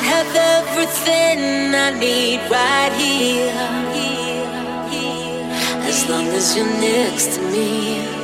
I'd have everything I need right here, as long as you're next to me.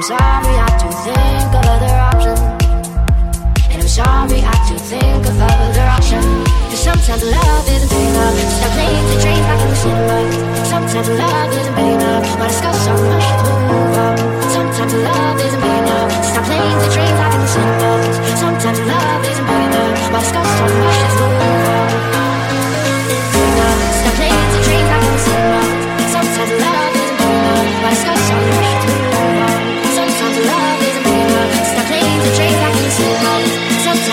I'm sorry, I do think of other options. And I'm sorry, I do think of other options. Cause sometimes love isn't big enough. Stop playing the dream back in the cinema. Sometimes love isn't big enough. My discuss so much to move on? Sometimes love isn't big enough. Stop playing the dream back in the cinema. Sometimes love isn't big enough. Why discuss so much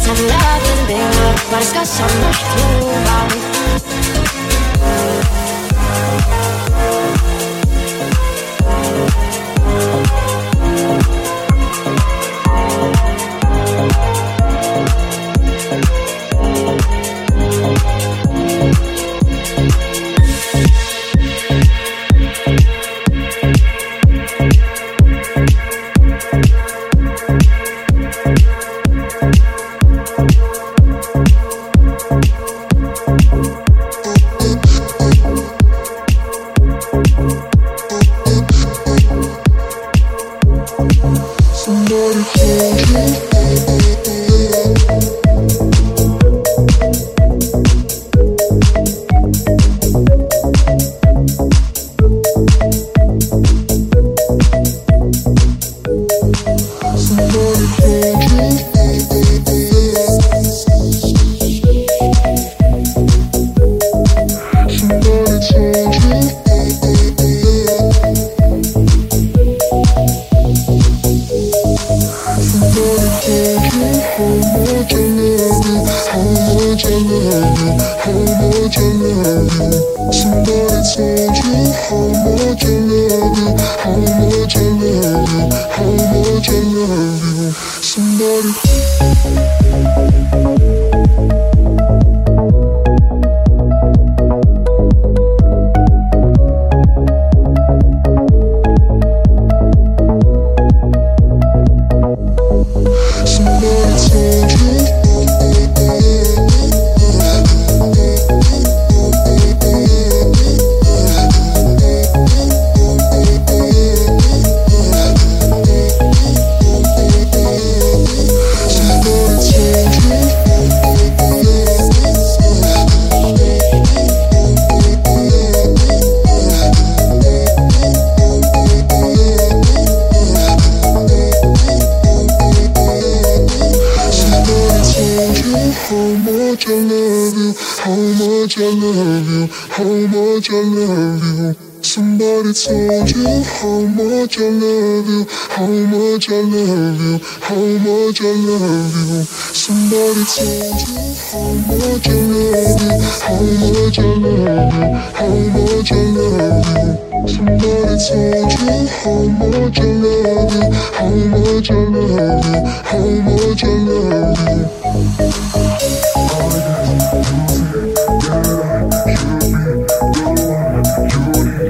Somebody told you how much I love you, how much I love you, how much I love you. Somebody told you how much I love you, how much I love you, how much I love you. Somebody told you how much I love you, how much I love you, how much I love you. Somebody told you how much I love you, how much I love you, how much I love you.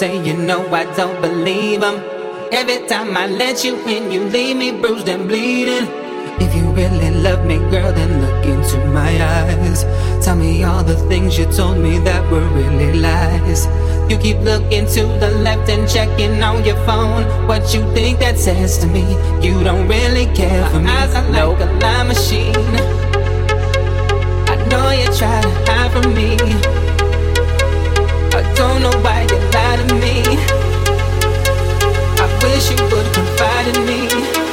say, you know I don't believe them. Every time I let you in, you leave me bruised and bleeding. If you really love me, girl, then look into my eyes. Tell me all the things you told me that were really lies. You keep looking to the left and checking on your phone. What you think that says to me? You don't really care for me. Eyes are like a lie machine. I know you try to hide from me. I don't know why wish you would confide in me.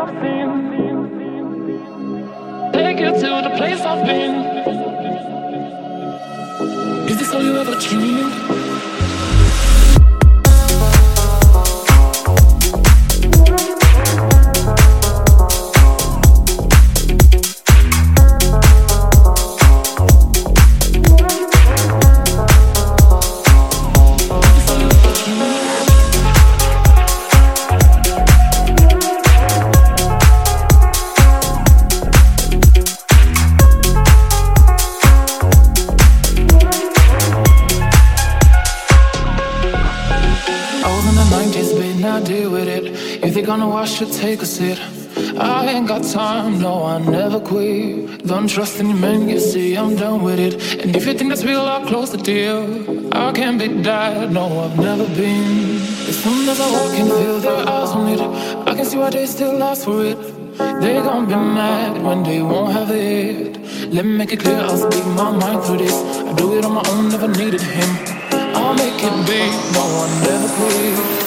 I've seen. Take you to the place I've been. Is this all you ever dreamed? Take a sit. I ain't got time, no, I never quit. Don't trust any man, you see, I'm done with it. And if you think that's real, I'll close the deal. I can't be that, no, I've never been. As soon as I walk in, feel their eyes on it. I can see why they still ask for it. They gon' be mad when they won't have it. Let me make it clear, I'll speak my mind through this. I do it on my own, never needed him. I'll make it big, no I never quit.